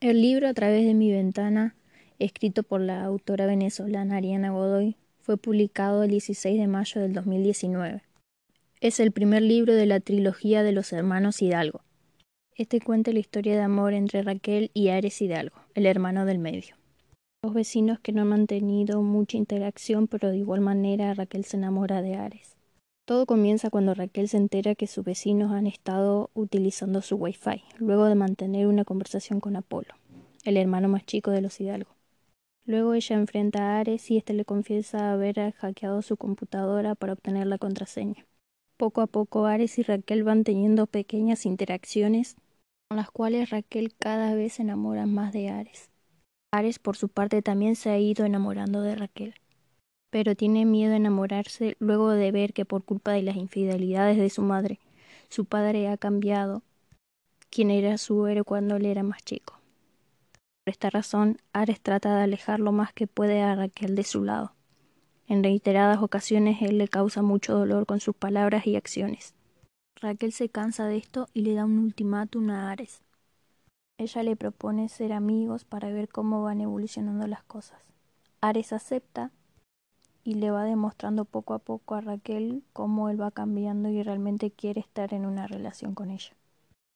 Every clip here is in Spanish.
El libro A través de mi ventana, escrito por la autora venezolana Ariana Godoy, fue publicado el 16 de mayo del 2019. Es el primer libro de la trilogía de los hermanos Hidalgo. Este cuenta la historia de amor entre Raquel y Ares Hidalgo, el hermano del medio. Dos vecinos que no han mantenido mucha interacción, pero de igual manera Raquel se enamora de Ares. Todo comienza cuando Raquel se entera que sus vecinos han estado utilizando su wifi, luego de mantener una conversación con Apolo, el hermano más chico de los Hidalgo. Luego ella enfrenta a Ares y éste le confiesa haber hackeado su computadora para obtener la contraseña. Poco a poco Ares y Raquel van teniendo pequeñas interacciones con las cuales Raquel cada vez se enamora más de Ares. Ares por su parte también se ha ido enamorando de Raquel pero tiene miedo a enamorarse luego de ver que por culpa de las infidelidades de su madre, su padre ha cambiado quien era su héroe cuando él era más chico. Por esta razón, Ares trata de alejar lo más que puede a Raquel de su lado. En reiteradas ocasiones él le causa mucho dolor con sus palabras y acciones. Raquel se cansa de esto y le da un ultimátum a Ares. Ella le propone ser amigos para ver cómo van evolucionando las cosas. Ares acepta y le va demostrando poco a poco a Raquel cómo él va cambiando y realmente quiere estar en una relación con ella.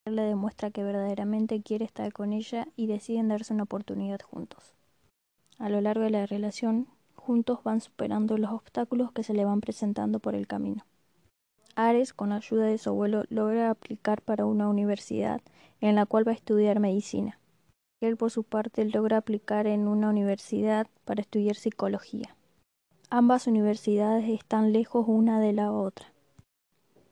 Él le demuestra que verdaderamente quiere estar con ella y deciden darse una oportunidad juntos. A lo largo de la relación, juntos van superando los obstáculos que se le van presentando por el camino. Ares, con ayuda de su abuelo, logra aplicar para una universidad en la cual va a estudiar medicina. Él, por su parte, logra aplicar en una universidad para estudiar psicología. Ambas universidades están lejos una de la otra,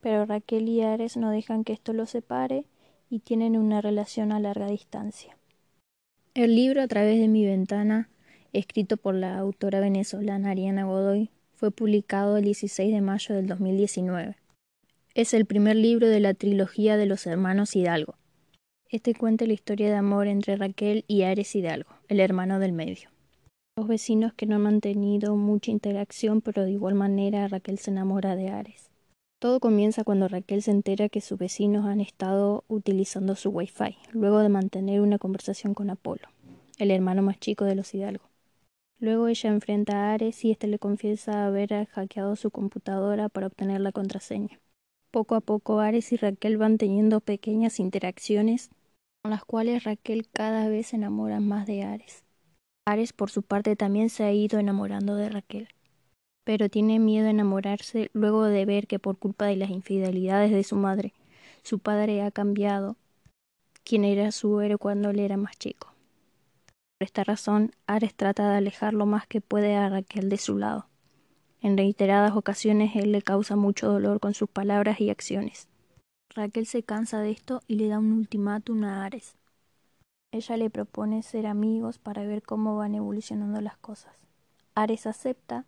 pero Raquel y Ares no dejan que esto los separe y tienen una relación a larga distancia. El libro A través de mi ventana, escrito por la autora venezolana Ariana Godoy, fue publicado el 16 de mayo del 2019. Es el primer libro de la trilogía de los hermanos Hidalgo. Este cuenta la historia de amor entre Raquel y Ares Hidalgo, el hermano del medio. Dos vecinos que no han mantenido mucha interacción, pero de igual manera Raquel se enamora de Ares. Todo comienza cuando Raquel se entera que sus vecinos han estado utilizando su wifi, luego de mantener una conversación con Apolo, el hermano más chico de los Hidalgo. Luego ella enfrenta a Ares y éste le confiesa haber hackeado su computadora para obtener la contraseña. Poco a poco Ares y Raquel van teniendo pequeñas interacciones con las cuales Raquel cada vez se enamora más de Ares. Ares por su parte también se ha ido enamorando de Raquel, pero tiene miedo a enamorarse luego de ver que por culpa de las infidelidades de su madre, su padre ha cambiado quien era su héroe cuando él era más chico. Por esta razón, Ares trata de alejar lo más que puede a Raquel de su lado. En reiteradas ocasiones él le causa mucho dolor con sus palabras y acciones. Raquel se cansa de esto y le da un ultimátum a Ares. Ella le propone ser amigos para ver cómo van evolucionando las cosas. Ares acepta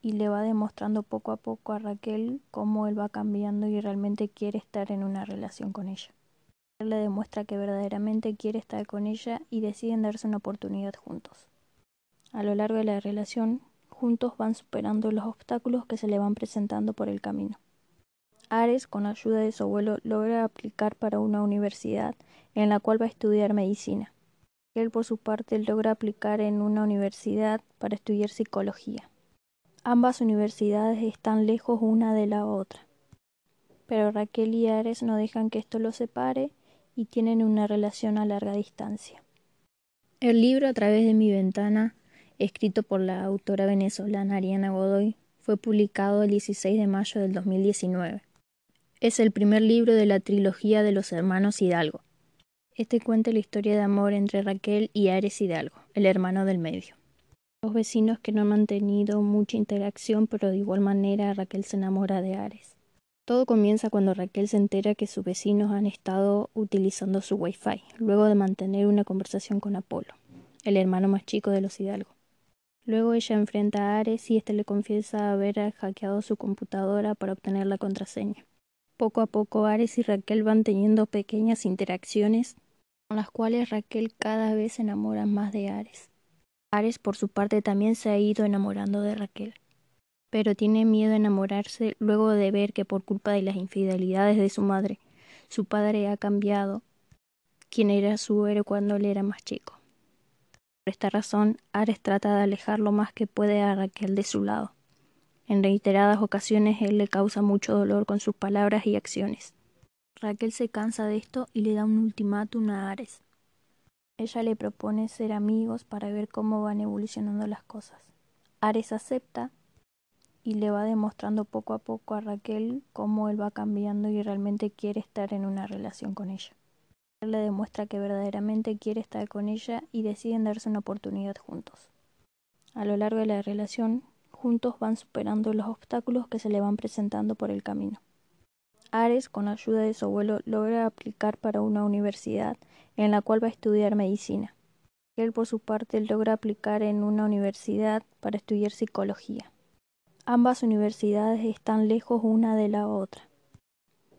y le va demostrando poco a poco a Raquel cómo él va cambiando y realmente quiere estar en una relación con ella. Él le demuestra que verdaderamente quiere estar con ella y deciden darse una oportunidad juntos. A lo largo de la relación, juntos van superando los obstáculos que se le van presentando por el camino. Ares, con ayuda de su abuelo, logra aplicar para una universidad en la cual va a estudiar medicina. Él, por su parte, logra aplicar en una universidad para estudiar psicología. Ambas universidades están lejos una de la otra, pero Raquel y Ares no dejan que esto los separe y tienen una relación a larga distancia. El libro A través de mi ventana, escrito por la autora venezolana Ariana Godoy, fue publicado el 16 de mayo del 2019. Es el primer libro de la trilogía de los hermanos Hidalgo. Este cuenta la historia de amor entre Raquel y Ares Hidalgo, el hermano del medio. Dos vecinos que no han mantenido mucha interacción, pero de igual manera Raquel se enamora de Ares. Todo comienza cuando Raquel se entera que sus vecinos han estado utilizando su wifi, luego de mantener una conversación con Apolo, el hermano más chico de los Hidalgo. Luego ella enfrenta a Ares y éste le confiesa haber hackeado su computadora para obtener la contraseña. Poco a poco Ares y Raquel van teniendo pequeñas interacciones con las cuales Raquel cada vez se enamora más de Ares. Ares por su parte también se ha ido enamorando de Raquel, pero tiene miedo a enamorarse luego de ver que por culpa de las infidelidades de su madre, su padre ha cambiado quien era su héroe cuando él era más chico. Por esta razón, Ares trata de alejar lo más que puede a Raquel de su lado. En reiteradas ocasiones él le causa mucho dolor con sus palabras y acciones. Raquel se cansa de esto y le da un ultimátum a Ares. Ella le propone ser amigos para ver cómo van evolucionando las cosas. Ares acepta y le va demostrando poco a poco a Raquel cómo él va cambiando y realmente quiere estar en una relación con ella. Él le demuestra que verdaderamente quiere estar con ella y deciden darse una oportunidad juntos. A lo largo de la relación, juntos van superando los obstáculos que se le van presentando por el camino. Ares, con ayuda de su abuelo, logra aplicar para una universidad en la cual va a estudiar medicina. Él, por su parte, logra aplicar en una universidad para estudiar psicología. Ambas universidades están lejos una de la otra,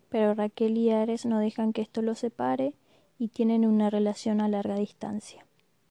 pero Raquel y Ares no dejan que esto los separe y tienen una relación a larga distancia.